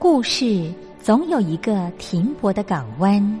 故事总有一个停泊的港湾。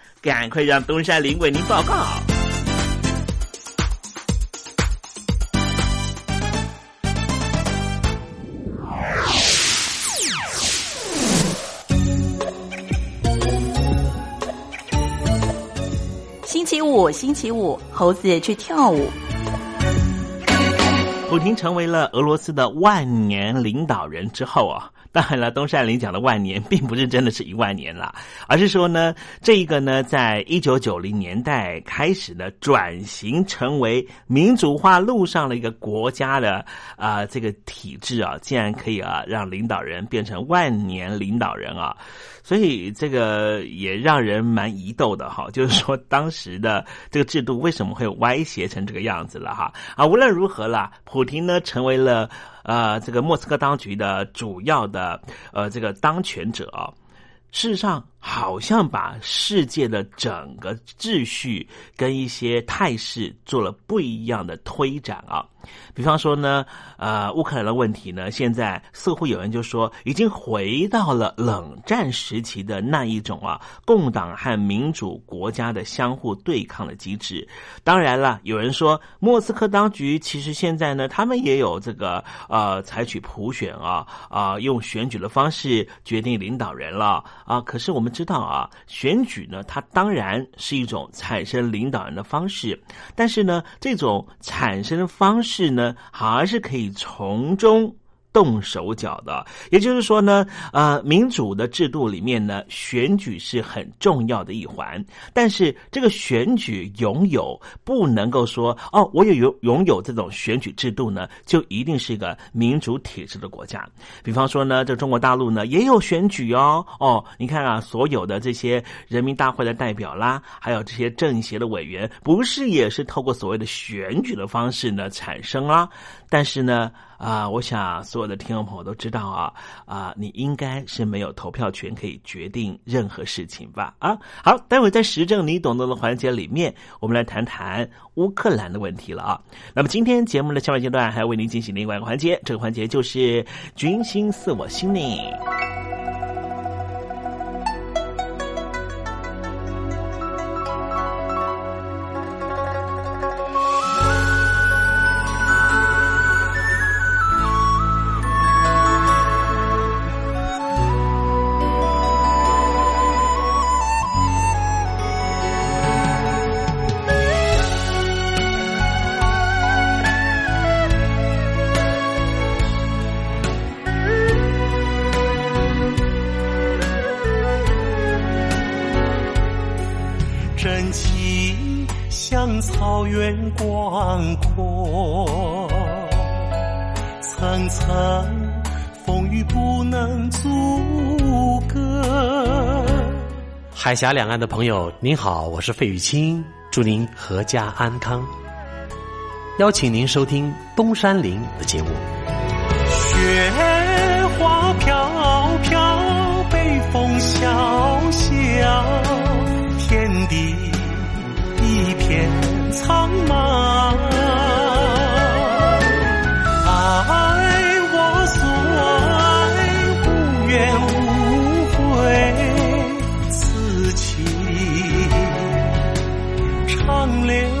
赶快让东山林为您报告。星期五，星期五，猴子去跳舞。普京成为了俄罗斯的万年领导人之后啊。当然了，东山林讲的万年，并不是真的是一万年了，而是说呢，这一个呢，在一九九零年代开始呢，转型成为民主化路上的一个国家的啊，这个体制啊，竟然可以啊，让领导人变成万年领导人啊。所以这个也让人蛮疑窦的哈，就是说当时的这个制度为什么会歪斜成这个样子了哈？啊，无论如何啦，普京呢成为了呃这个莫斯科当局的主要的呃这个当权者，事实上。好像把世界的整个秩序跟一些态势做了不一样的推展啊，比方说呢，呃，乌克兰的问题呢，现在似乎有人就说已经回到了冷战时期的那一种啊，共党和民主国家的相互对抗的机制。当然了，有人说莫斯科当局其实现在呢，他们也有这个呃，采取普选啊啊，用选举的方式决定领导人了啊，可是我们。知道啊，选举呢，它当然是一种产生领导人的方式，但是呢，这种产生方式呢，还是可以从中。动手脚的，也就是说呢，呃，民主的制度里面呢，选举是很重要的一环。但是这个选举拥有不能够说哦，我有拥拥有这种选举制度呢，就一定是一个民主体制的国家。比方说呢，这中国大陆呢也有选举哦，哦，你看啊，所有的这些人民大会的代表啦，还有这些政协的委员，不是也是透过所谓的选举的方式呢产生啊？但是呢。啊，我想所有的听众朋友都知道啊，啊，你应该是没有投票权可以决定任何事情吧？啊，好，待会在时政你懂得的环节里面，我们来谈谈乌克兰的问题了啊。那么今天节目的下半阶段还要为您进行另外一个环节，这个环节就是军心似我心呢。风雨不能阻隔海峡两岸的朋友，您好，我是费玉清，祝您阖家安康。邀请您收听东山林的节目。雪花飘飘，北风萧萧，天地一片苍茫。liễu.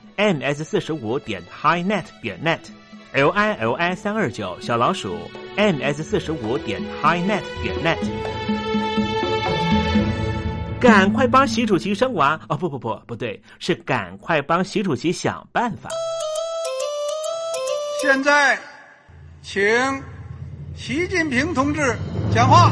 Ms 四十五点 highnet 点 net，l i l i 三二九小老鼠 ms 四十五点 highnet 点 net，赶快帮习主席生娃哦！不不不，不对，是赶快帮习主席想办法。现在，请习近平同志讲话。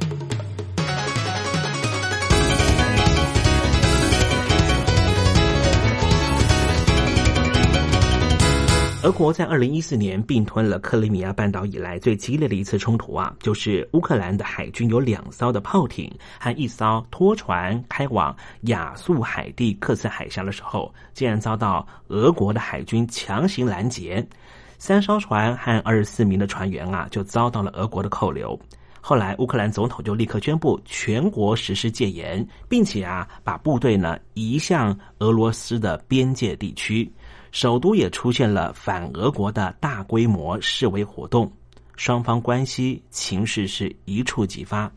俄国在二零一四年并吞了克里米亚半岛以来最激烈的一次冲突啊，就是乌克兰的海军有两艘的炮艇和一艘拖船开往亚速海地克斯海峡的时候，竟然遭到俄国的海军强行拦截，三艘船和二十四名的船员啊就遭到了俄国的扣留。后来乌克兰总统就立刻宣布全国实施戒严，并且啊把部队呢移向俄罗斯的边界地区。首都也出现了反俄国的大规模示威活动，双方关系情势是一触即发。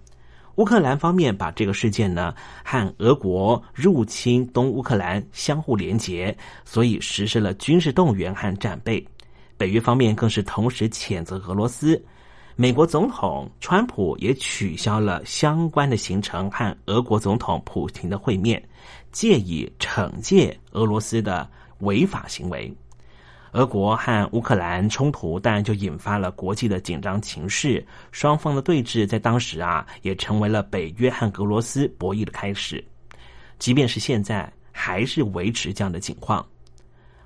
乌克兰方面把这个事件呢和俄国入侵东乌克兰相互连结，所以实施了军事动员和战备。北约方面更是同时谴责俄罗斯。美国总统川普也取消了相关的行程和俄国总统普京的会面，借以惩戒俄罗斯的违法行为。俄国和乌克兰冲突当然就引发了国际的紧张情势，双方的对峙在当时啊也成为了北约和俄罗斯博弈的开始。即便是现在，还是维持这样的情况。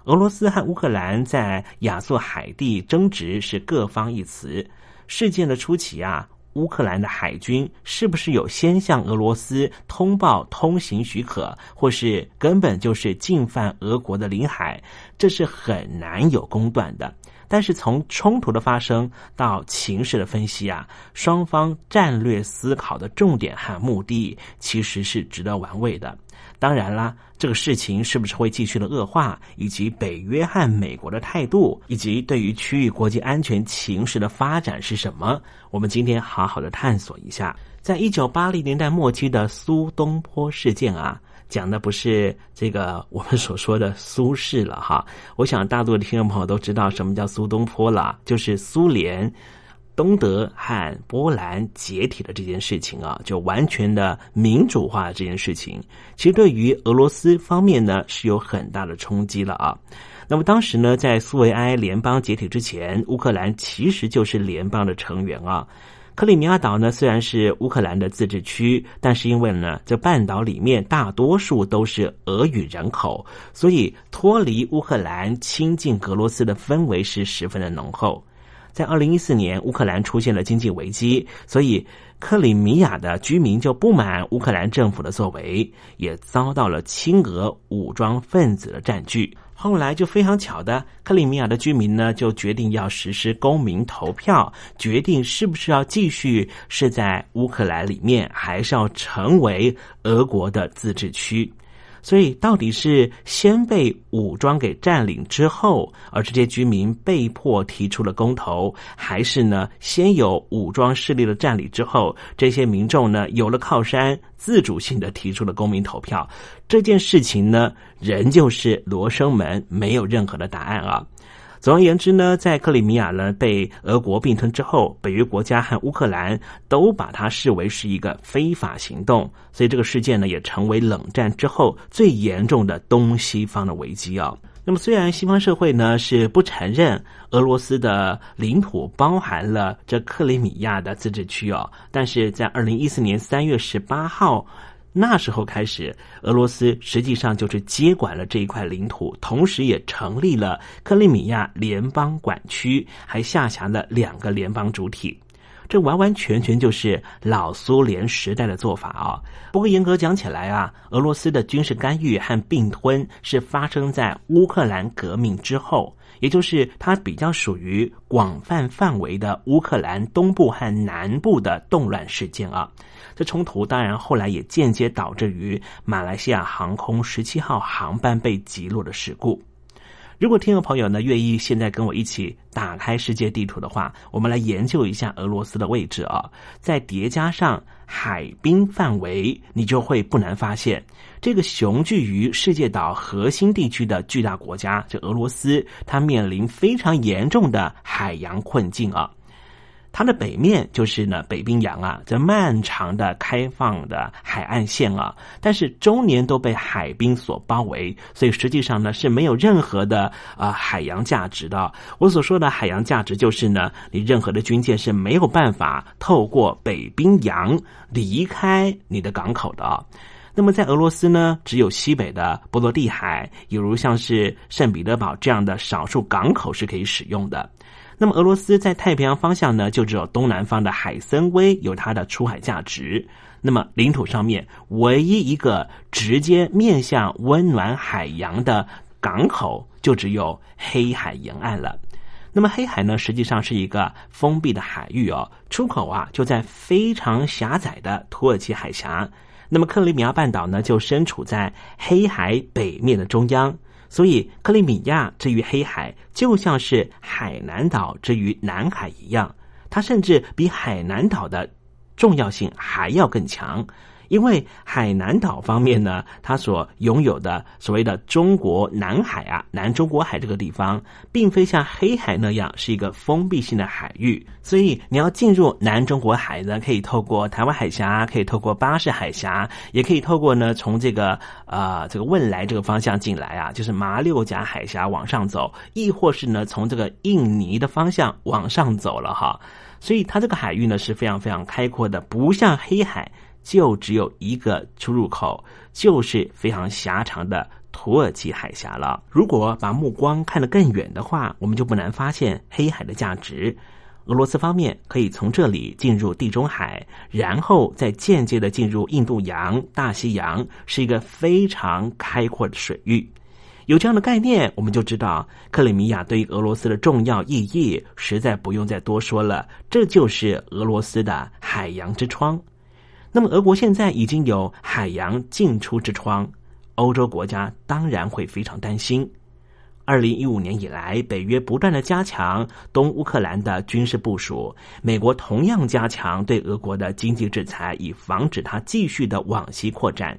俄罗斯和乌克兰在亚速海地争执是各方一词。事件的初期啊。乌克兰的海军是不是有先向俄罗斯通报通行许可，或是根本就是进犯俄国的领海？这是很难有公断的。但是从冲突的发生到情势的分析啊，双方战略思考的重点和目的其实是值得玩味的。当然啦，这个事情是不是会继续的恶化，以及北约和美国的态度，以及对于区域国际安全情势的发展是什么？我们今天好好的探索一下。在一九八零年代末期的苏东坡事件啊，讲的不是这个我们所说的苏轼了哈。我想大多的听众朋友都知道什么叫苏东坡了，就是苏联。东德和波兰解体的这件事情啊，就完全的民主化这件事情，其实对于俄罗斯方面呢是有很大的冲击了啊。那么当时呢，在苏维埃联邦解体之前，乌克兰其实就是联邦的成员啊。克里米亚岛呢虽然是乌克兰的自治区，但是因为呢这半岛里面大多数都是俄语人口，所以脱离乌克兰亲近俄罗斯的氛围是十分的浓厚。在二零一四年，乌克兰出现了经济危机，所以克里米亚的居民就不满乌克兰政府的作为，也遭到了亲俄武装分子的占据。后来就非常巧的，克里米亚的居民呢就决定要实施公民投票，决定是不是要继续是在乌克兰里面，还是要成为俄国的自治区。所以，到底是先被武装给占领之后，而这些居民被迫提出了公投，还是呢，先有武装势力的占领之后，这些民众呢有了靠山，自主性的提出了公民投票？这件事情呢，仍旧是罗生门，没有任何的答案啊。总而言之呢，在克里米亚呢被俄国并吞之后，北约国家和乌克兰都把它视为是一个非法行动，所以这个事件呢也成为冷战之后最严重的东西方的危机啊。那么虽然西方社会呢是不承认俄罗斯的领土包含了这克里米亚的自治区哦，但是在二零一四年三月十八号。那时候开始，俄罗斯实际上就是接管了这一块领土，同时也成立了克里米亚联邦管区，还下辖了两个联邦主体。这完完全全就是老苏联时代的做法啊！不过严格讲起来啊，俄罗斯的军事干预和并吞是发生在乌克兰革命之后，也就是它比较属于广泛范围的乌克兰东部和南部的动乱事件啊。这冲突当然后来也间接导致于马来西亚航空十七号航班被击落的事故。如果听众朋友呢愿意现在跟我一起打开世界地图的话，我们来研究一下俄罗斯的位置啊。再叠加上海滨范围，你就会不难发现，这个雄踞于世界岛核心地区的巨大国家，这俄罗斯，它面临非常严重的海洋困境啊。它的北面就是呢北冰洋啊，这漫长的开放的海岸线啊，但是终年都被海冰所包围，所以实际上呢是没有任何的啊海洋价值的。我所说的海洋价值就是呢，你任何的军舰是没有办法透过北冰洋离开你的港口的。那么在俄罗斯呢，只有西北的波罗的海，有如像是圣彼得堡这样的少数港口是可以使用的。那么俄罗斯在太平洋方向呢，就只有东南方的海参崴有它的出海价值。那么领土上面唯一一个直接面向温暖海洋的港口，就只有黑海沿岸了。那么黑海呢，实际上是一个封闭的海域哦，出口啊就在非常狭窄的土耳其海峡。那么克里米亚半岛呢，就身处在黑海北面的中央。所以，克里米亚之于黑海，就像是海南岛之于南海一样，它甚至比海南岛的重要性还要更强。因为海南岛方面呢，它所拥有的所谓的中国南海啊，南中国海这个地方，并非像黑海那样是一个封闭性的海域，所以你要进入南中国海呢，可以透过台湾海峡，可以透过巴士海峡，也可以透过呢从这个呃这个汶莱这个方向进来啊，就是马六甲海峡往上走，亦或是呢从这个印尼的方向往上走了哈，所以它这个海域呢是非常非常开阔的，不像黑海。就只有一个出入口，就是非常狭长的土耳其海峡了。如果把目光看得更远的话，我们就不难发现黑海的价值。俄罗斯方面可以从这里进入地中海，然后再间接的进入印度洋、大西洋，是一个非常开阔的水域。有这样的概念，我们就知道克里米亚对于俄罗斯的重要意义，实在不用再多说了。这就是俄罗斯的海洋之窗。那么，俄国现在已经有海洋进出之窗，欧洲国家当然会非常担心。二零一五年以来，北约不断的加强东乌克兰的军事部署，美国同样加强对俄国的经济制裁，以防止它继续的往西扩展。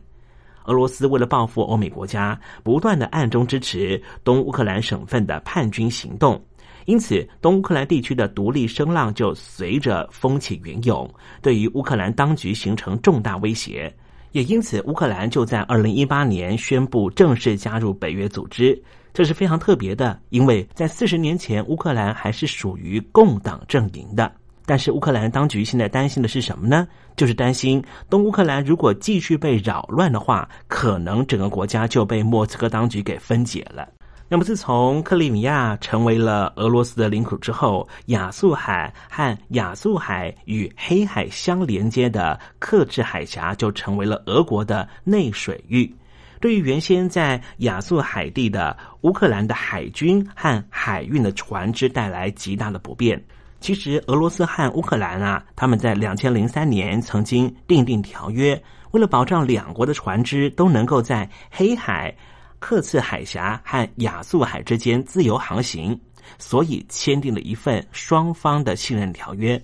俄罗斯为了报复欧美国家，不断的暗中支持东乌克兰省份的叛军行动。因此，东乌克兰地区的独立声浪就随着风起云涌，对于乌克兰当局形成重大威胁。也因此，乌克兰就在二零一八年宣布正式加入北约组织，这是非常特别的。因为在四十年前，乌克兰还是属于共党阵营的。但是，乌克兰当局现在担心的是什么呢？就是担心东乌克兰如果继续被扰乱的话，可能整个国家就被莫斯科当局给分解了。那么，自从克里米亚成为了俄罗斯的领土之后，亚速海和亚速海与黑海相连接的克制海峡就成为了俄国的内水域。对于原先在亚速海地的乌克兰的海军和海运的船只带来极大的不便。其实，俄罗斯和乌克兰啊，他们在两千零三年曾经订定条约，为了保障两国的船只都能够在黑海。克次海峡和亚速海之间自由航行，所以签订了一份双方的信任条约。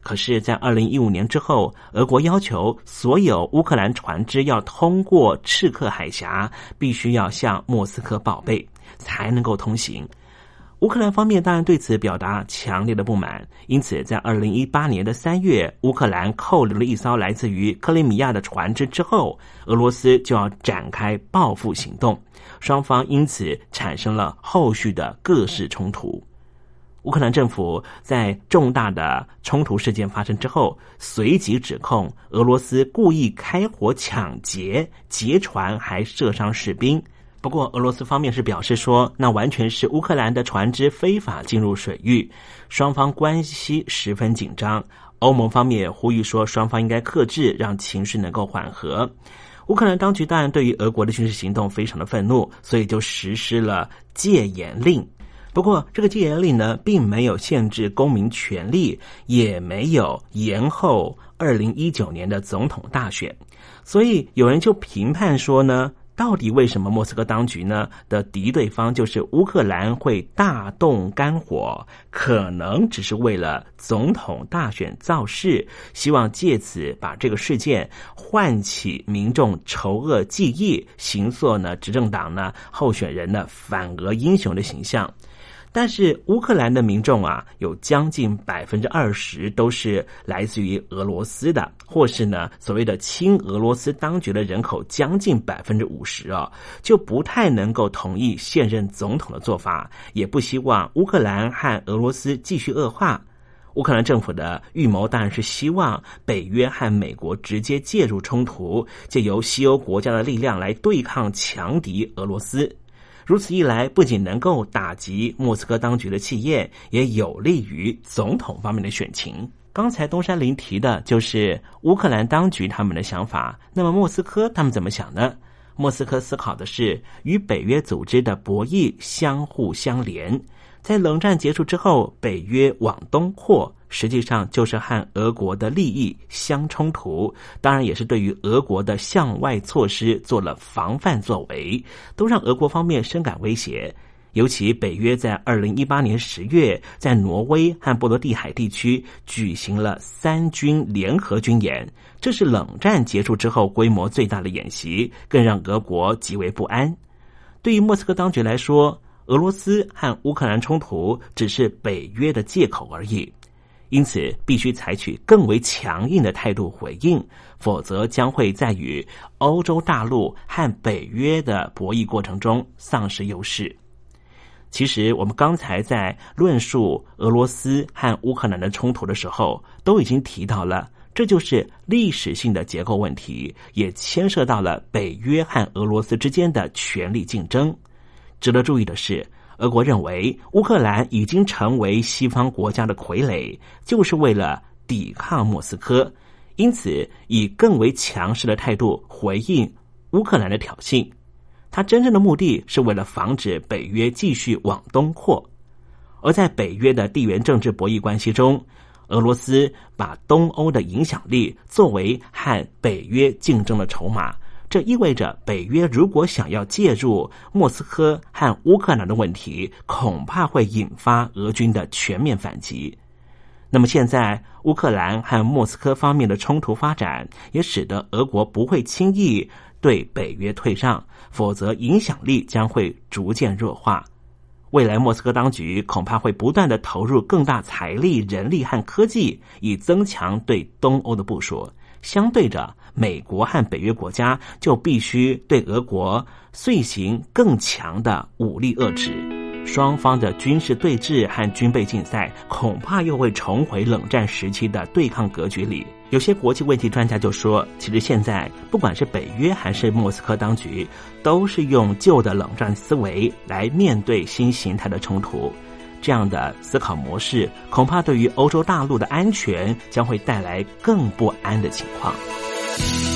可是，在二零一五年之后，俄国要求所有乌克兰船只要通过赤克海峡，必须要向莫斯科报备，才能够通行。乌克兰方面当然对此表达强烈的不满，因此在二零一八年的三月，乌克兰扣留了一艘来自于克里米亚的船只之后，俄罗斯就要展开报复行动，双方因此产生了后续的各式冲突。乌克兰政府在重大的冲突事件发生之后，随即指控俄罗斯故意开火抢劫劫船，还射伤士兵。不过，俄罗斯方面是表示说，那完全是乌克兰的船只非法进入水域，双方关系十分紧张。欧盟方面呼吁说，双方应该克制，让情绪能够缓和。乌克兰当局当然对于俄国的军事行动非常的愤怒，所以就实施了戒严令。不过，这个戒严令呢，并没有限制公民权利，也没有延后二零一九年的总统大选，所以有人就评判说呢。到底为什么莫斯科当局呢的敌对方就是乌克兰会大动肝火？可能只是为了总统大选造势，希望借此把这个事件唤起民众仇恶记忆，行塑呢执政党呢候选人的反俄英雄的形象。但是乌克兰的民众啊，有将近百分之二十都是来自于俄罗斯的，或是呢所谓的亲俄罗斯当局的人口将近百分之五十啊，就不太能够同意现任总统的做法，也不希望乌克兰和俄罗斯继续恶化。乌克兰政府的预谋当然是希望北约和美国直接介入冲突，借由西欧国家的力量来对抗强敌俄罗斯。如此一来，不仅能够打击莫斯科当局的气焰，也有利于总统方面的选情。刚才东山林提的就是乌克兰当局他们的想法，那么莫斯科他们怎么想呢？莫斯科思考的是与北约组织的博弈相互相连。在冷战结束之后，北约往东扩，实际上就是和俄国的利益相冲突，当然也是对于俄国的向外措施做了防范作为，都让俄国方面深感威胁。尤其北约在二零一八年十月在挪威和波罗的海地区举行了三军联合军演，这是冷战结束之后规模最大的演习，更让俄国极为不安。对于莫斯科当局来说，俄罗斯和乌克兰冲突只是北约的借口而已，因此必须采取更为强硬的态度回应，否则将会在与欧洲大陆和北约的博弈过程中丧失优势。其实，我们刚才在论述俄罗斯和乌克兰的冲突的时候，都已经提到了，这就是历史性的结构问题，也牵涉到了北约和俄罗斯之间的权力竞争。值得注意的是，俄国认为乌克兰已经成为西方国家的傀儡，就是为了抵抗莫斯科，因此以更为强势的态度回应乌克兰的挑衅。他真正的目的是为了防止北约继续往东扩，而在北约的地缘政治博弈关系中，俄罗斯把东欧的影响力作为和北约竞争的筹码。这意味着，北约如果想要介入莫斯科和乌克兰的问题，恐怕会引发俄军的全面反击。那么，现在乌克兰和莫斯科方面的冲突发展，也使得俄国不会轻易。对北约退让，否则影响力将会逐渐弱化。未来莫斯科当局恐怕会不断的投入更大财力、人力和科技，以增强对东欧的部署。相对着，美国和北约国家就必须对俄国遂行更强的武力遏制。双方的军事对峙和军备竞赛，恐怕又会重回冷战时期的对抗格局里。有些国际问题专家就说，其实现在不管是北约还是莫斯科当局，都是用旧的冷战思维来面对新形态的冲突。这样的思考模式，恐怕对于欧洲大陆的安全将会带来更不安的情况。听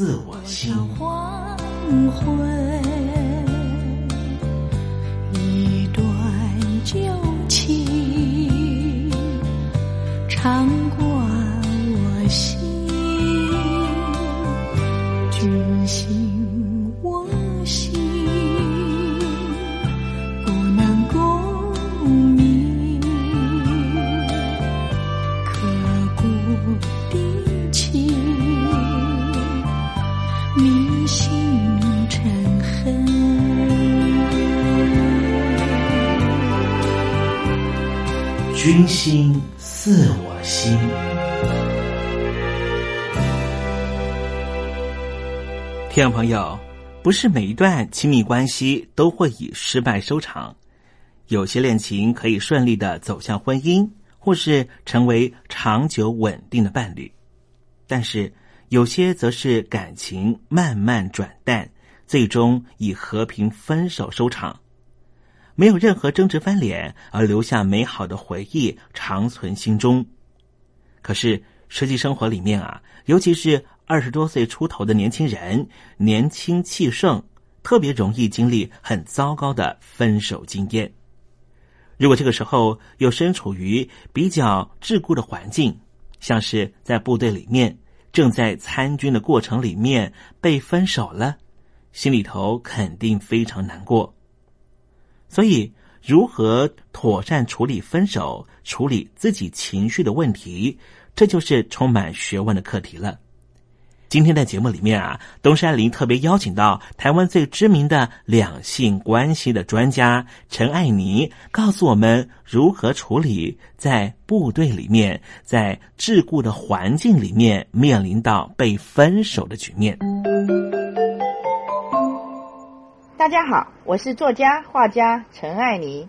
自我心。黄昏，一段旧情，长君心似我心。听众朋友，不是每一段亲密关系都会以失败收场，有些恋情可以顺利的走向婚姻，或是成为长久稳定的伴侣，但是有些则是感情慢慢转淡，最终以和平分手收场，没有任何争执翻脸，而留下美好的回忆长存心中。可是实际生活里面啊，尤其是。二十多岁出头的年轻人，年轻气盛，特别容易经历很糟糕的分手经验。如果这个时候又身处于比较桎梏的环境，像是在部队里面正在参军的过程里面被分手了，心里头肯定非常难过。所以，如何妥善处理分手、处理自己情绪的问题，这就是充满学问的课题了。今天在节目里面啊，东山林特别邀请到台湾最知名的两性关系的专家陈爱妮，告诉我们如何处理在部队里面、在桎梏的环境里面面临到被分手的局面。大家好，我是作家画家陈爱妮。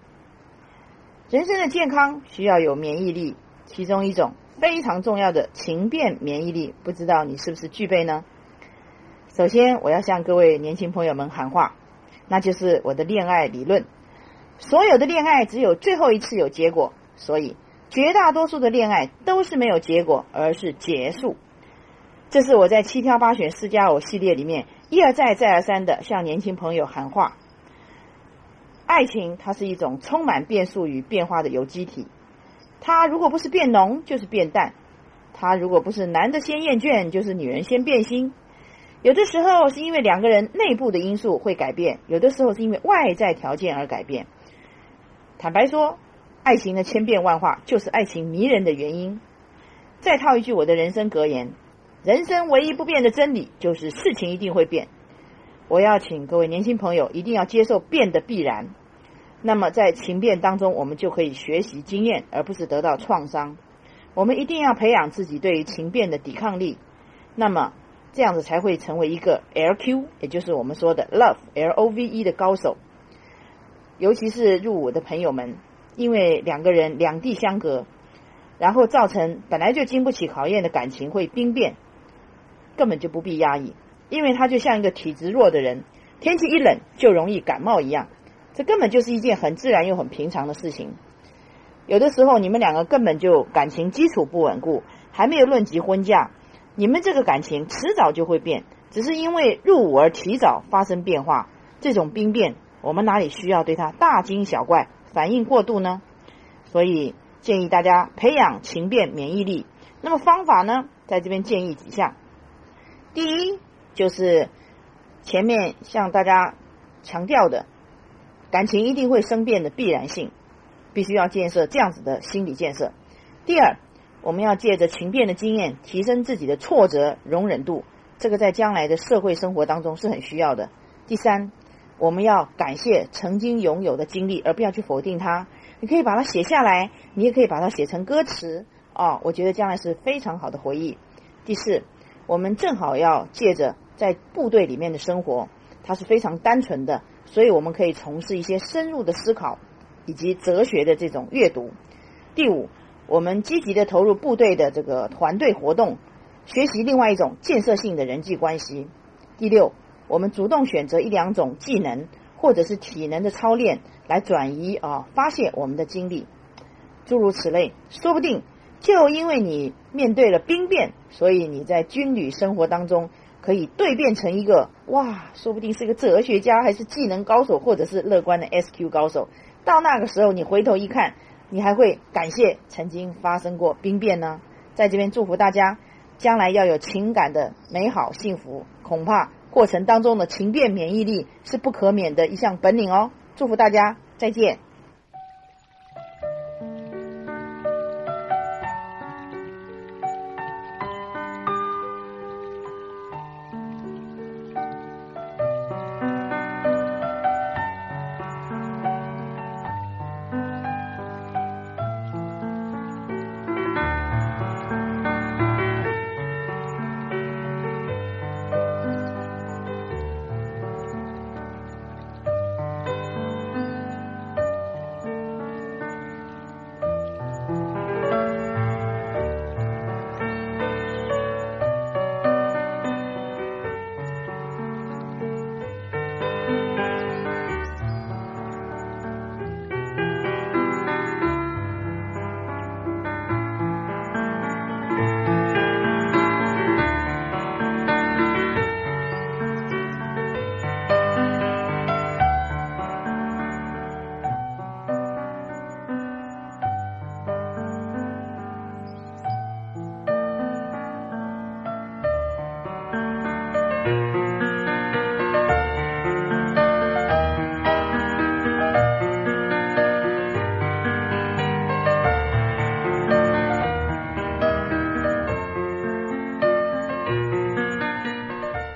人生的健康需要有免疫力，其中一种。非常重要的情变免疫力，不知道你是不是具备呢？首先，我要向各位年轻朋友们喊话，那就是我的恋爱理论。所有的恋爱只有最后一次有结果，所以绝大多数的恋爱都是没有结果，而是结束。这是我在七挑八选四加偶系列里面一而再再而三的向年轻朋友喊话。爱情它是一种充满变数与变化的有机体。它如果不是变浓，就是变淡；它如果不是男的先厌倦，就是女人先变心。有的时候是因为两个人内部的因素会改变，有的时候是因为外在条件而改变。坦白说，爱情的千变万化就是爱情迷人的原因。再套一句我的人生格言：人生唯一不变的真理就是事情一定会变。我要请各位年轻朋友一定要接受变的必然。那么在情变当中，我们就可以学习经验，而不是得到创伤。我们一定要培养自己对于情变的抵抗力，那么这样子才会成为一个 LQ，也就是我们说的 Love L O V E 的高手。尤其是入伍的朋友们，因为两个人两地相隔，然后造成本来就经不起考验的感情会兵变，根本就不必压抑，因为他就像一个体质弱的人，天气一冷就容易感冒一样。这根本就是一件很自然又很平常的事情。有的时候，你们两个根本就感情基础不稳固，还没有论及婚嫁，你们这个感情迟早就会变，只是因为入伍而提早发生变化。这种兵变，我们哪里需要对他大惊小怪、反应过度呢？所以建议大家培养情变免疫力。那么方法呢，在这边建议几项。第一，就是前面向大家强调的。感情一定会生变的必然性，必须要建设这样子的心理建设。第二，我们要借着情变的经验，提升自己的挫折容忍度，这个在将来的社会生活当中是很需要的。第三，我们要感谢曾经拥有的经历，而不要去否定它。你可以把它写下来，你也可以把它写成歌词哦，我觉得将来是非常好的回忆。第四，我们正好要借着在部队里面的生活，它是非常单纯的。所以我们可以从事一些深入的思考，以及哲学的这种阅读。第五，我们积极的投入部队的这个团队活动，学习另外一种建设性的人际关系。第六，我们主动选择一两种技能或者是体能的操练，来转移啊发泄我们的精力，诸如此类。说不定就因为你面对了兵变，所以你在军旅生活当中。可以蜕变成一个哇，说不定是一个哲学家，还是技能高手，或者是乐观的 SQ 高手。到那个时候，你回头一看，你还会感谢曾经发生过兵变呢。在这边祝福大家，将来要有情感的美好幸福。恐怕过程当中的情变免疫力是不可免的一项本领哦。祝福大家，再见。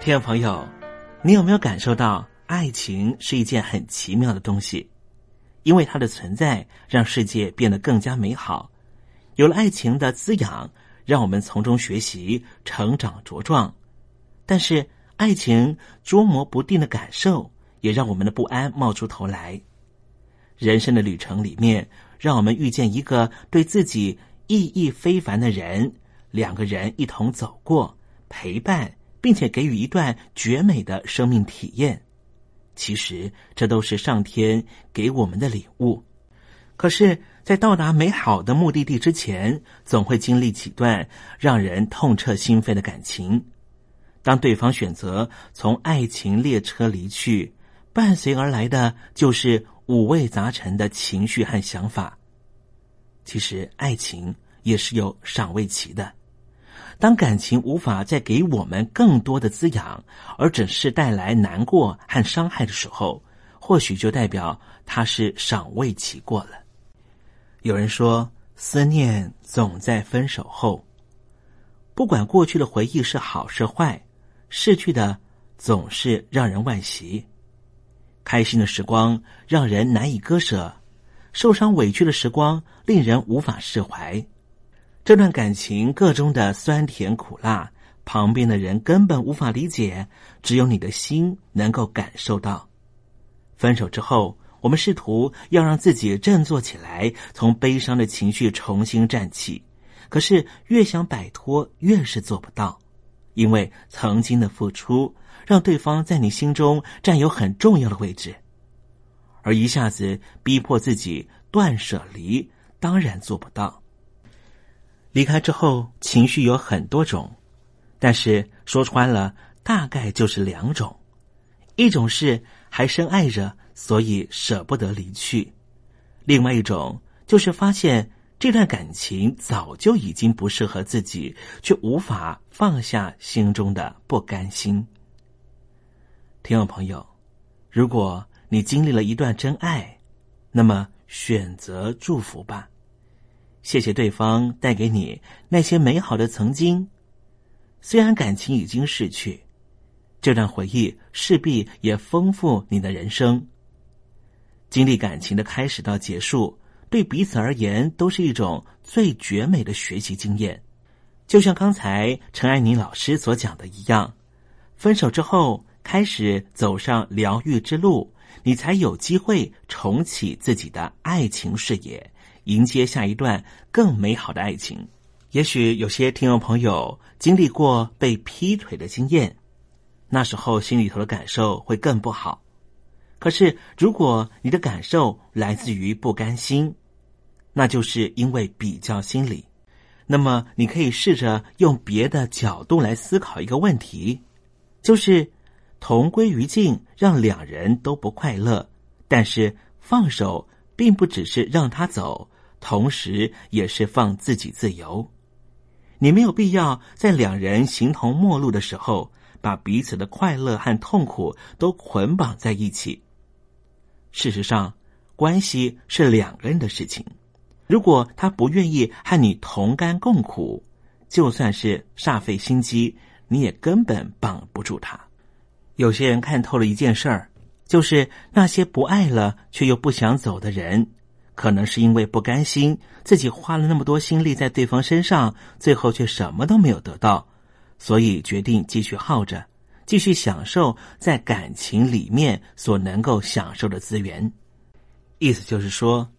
听众朋友，你有没有感受到爱情是一件很奇妙的东西？因为它的存在，让世界变得更加美好。有了爱情的滋养，让我们从中学习、成长茁壮。但是，爱情捉摸不定的感受，也让我们的不安冒出头来。人生的旅程里面，让我们遇见一个对自己意义非凡的人，两个人一同走过，陪伴。并且给予一段绝美的生命体验，其实这都是上天给我们的礼物。可是，在到达美好的目的地之前，总会经历几段让人痛彻心扉的感情。当对方选择从爱情列车离去，伴随而来的就是五味杂陈的情绪和想法。其实，爱情也是有赏味期的。当感情无法再给我们更多的滋养，而只是带来难过和伤害的时候，或许就代表它是赏味期过了。有人说，思念总在分手后。不管过去的回忆是好是坏，逝去的总是让人惋惜。开心的时光让人难以割舍，受伤委屈的时光令人无法释怀。这段感情各中的酸甜苦辣，旁边的人根本无法理解，只有你的心能够感受到。分手之后，我们试图要让自己振作起来，从悲伤的情绪重新站起，可是越想摆脱，越是做不到，因为曾经的付出让对方在你心中占有很重要的位置，而一下子逼迫自己断舍离，当然做不到。离开之后，情绪有很多种，但是说穿了，大概就是两种：一种是还深爱着，所以舍不得离去；另外一种就是发现这段感情早就已经不适合自己，却无法放下心中的不甘心。听众朋友，如果你经历了一段真爱，那么选择祝福吧。谢谢对方带给你那些美好的曾经，虽然感情已经逝去，这段回忆势必也丰富你的人生。经历感情的开始到结束，对彼此而言都是一种最绝美的学习经验。就像刚才陈爱妮老师所讲的一样，分手之后开始走上疗愈之路，你才有机会重启自己的爱情事业。迎接下一段更美好的爱情。也许有些听众朋友经历过被劈腿的经验，那时候心里头的感受会更不好。可是，如果你的感受来自于不甘心，那就是因为比较心理。那么，你可以试着用别的角度来思考一个问题，就是同归于尽，让两人都不快乐。但是放手，并不只是让他走。同时，也是放自己自由。你没有必要在两人形同陌路的时候，把彼此的快乐和痛苦都捆绑在一起。事实上，关系是两个人的事情。如果他不愿意和你同甘共苦，就算是煞费心机，你也根本绑不住他。有些人看透了一件事儿，就是那些不爱了却又不想走的人。可能是因为不甘心，自己花了那么多心力在对方身上，最后却什么都没有得到，所以决定继续耗着，继续享受在感情里面所能够享受的资源。意思就是说，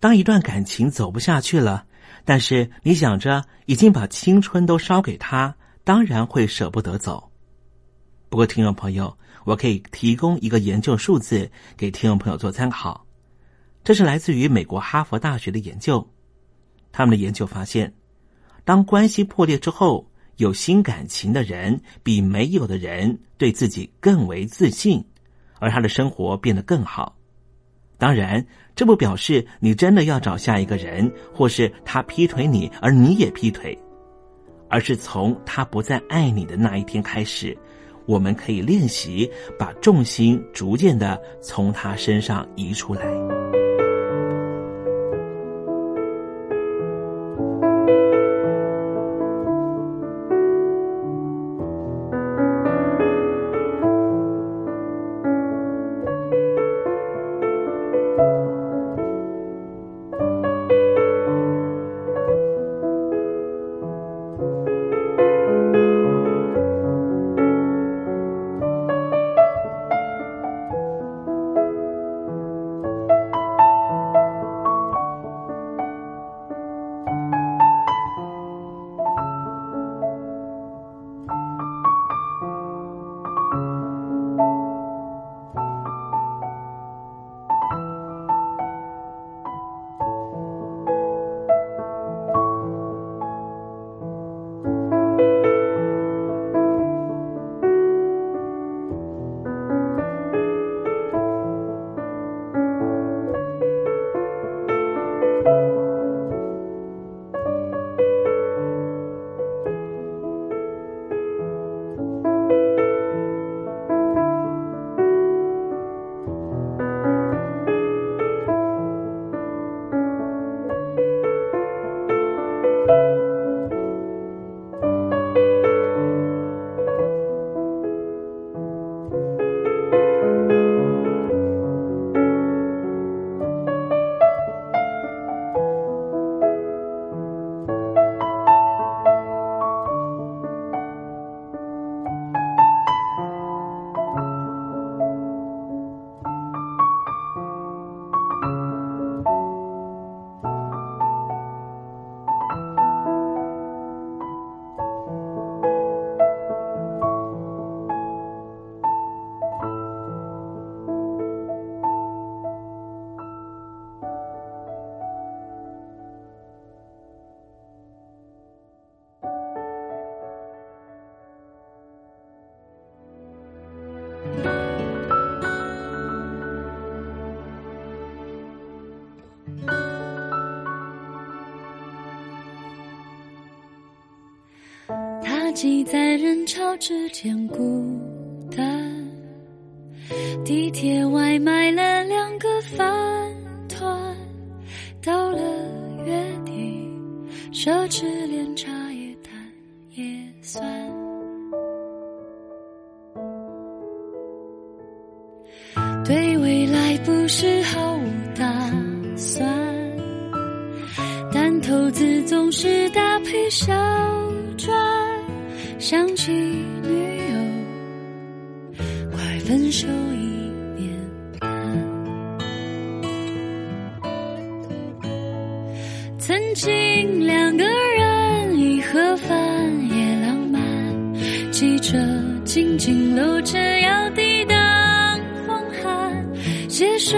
当一段感情走不下去了，但是你想着已经把青春都烧给他，当然会舍不得走。不过，听众朋友，我可以提供一个研究数字给听众朋友做参考。这是来自于美国哈佛大学的研究，他们的研究发现，当关系破裂之后，有新感情的人比没有的人对自己更为自信，而他的生活变得更好。当然，这不表示你真的要找下一个人，或是他劈腿你，而你也劈腿，而是从他不再爱你的那一天开始，我们可以练习把重心逐渐的从他身上移出来。指尖坚固。两个人一盒饭也浪漫，记着紧紧搂着要抵挡风寒，携手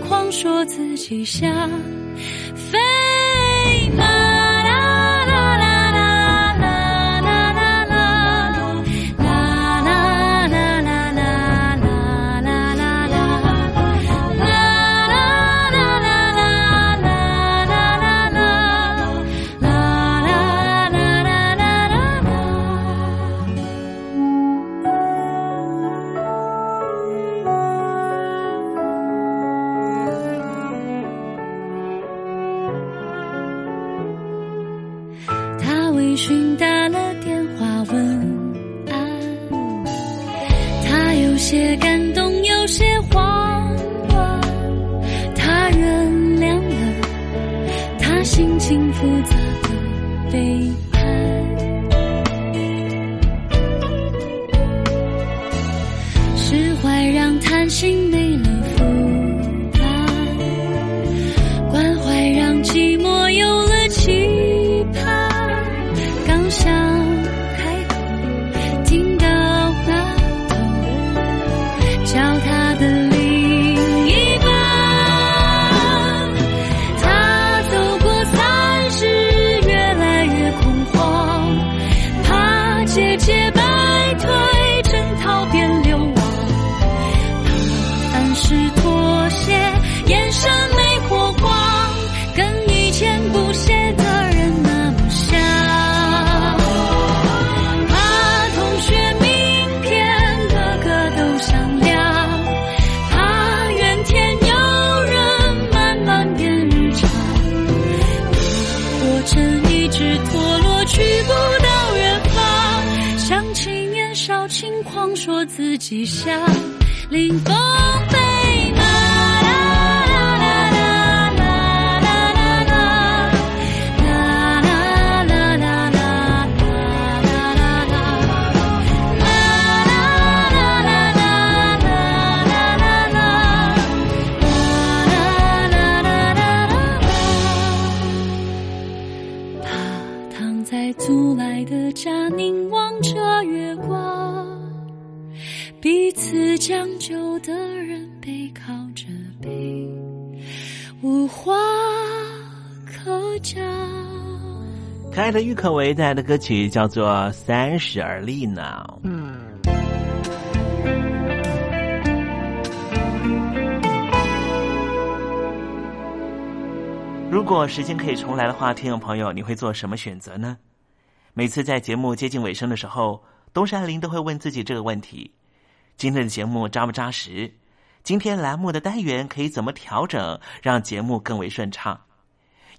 狂，说自己瞎。微醺打了电话问安，他有些可爱的郁可唯带来的歌曲叫做《三十而立》呢。嗯。如果时间可以重来的话，听众朋友，你会做什么选择呢？每次在节目接近尾声的时候，东山林都会问自己这个问题：今天的节目扎不扎实？今天栏目的单元可以怎么调整，让节目更为顺畅？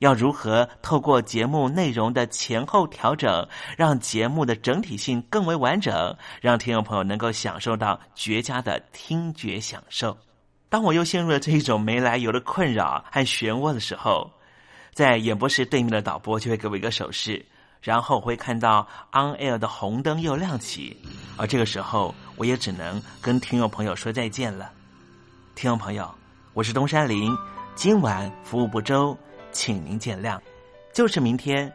要如何透过节目内容的前后调整，让节目的整体性更为完整，让听众朋友能够享受到绝佳的听觉享受？当我又陷入了这一种没来由的困扰和漩涡的时候，在演播室对面的导播就会给我一个手势，然后我会看到 on air 的红灯又亮起，而这个时候我也只能跟听众朋友说再见了。听众朋友，我是东山林，今晚服务不周，请您见谅。就是明天，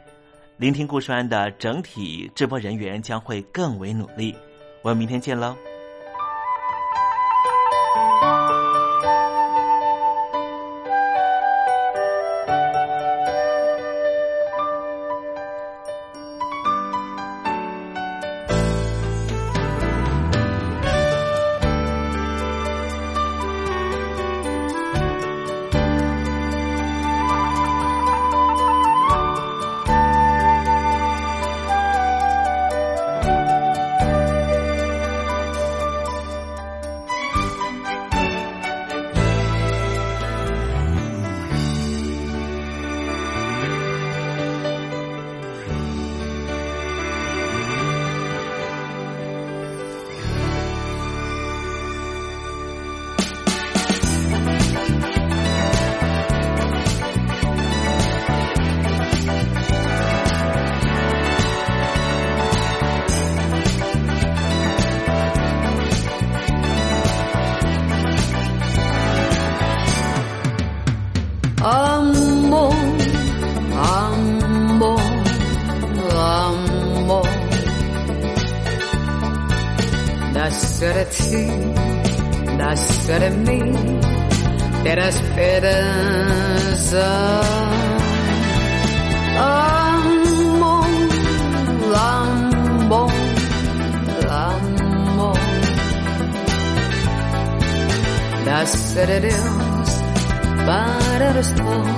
聆听故事安的整体直播人员将会更为努力。我们明天见喽。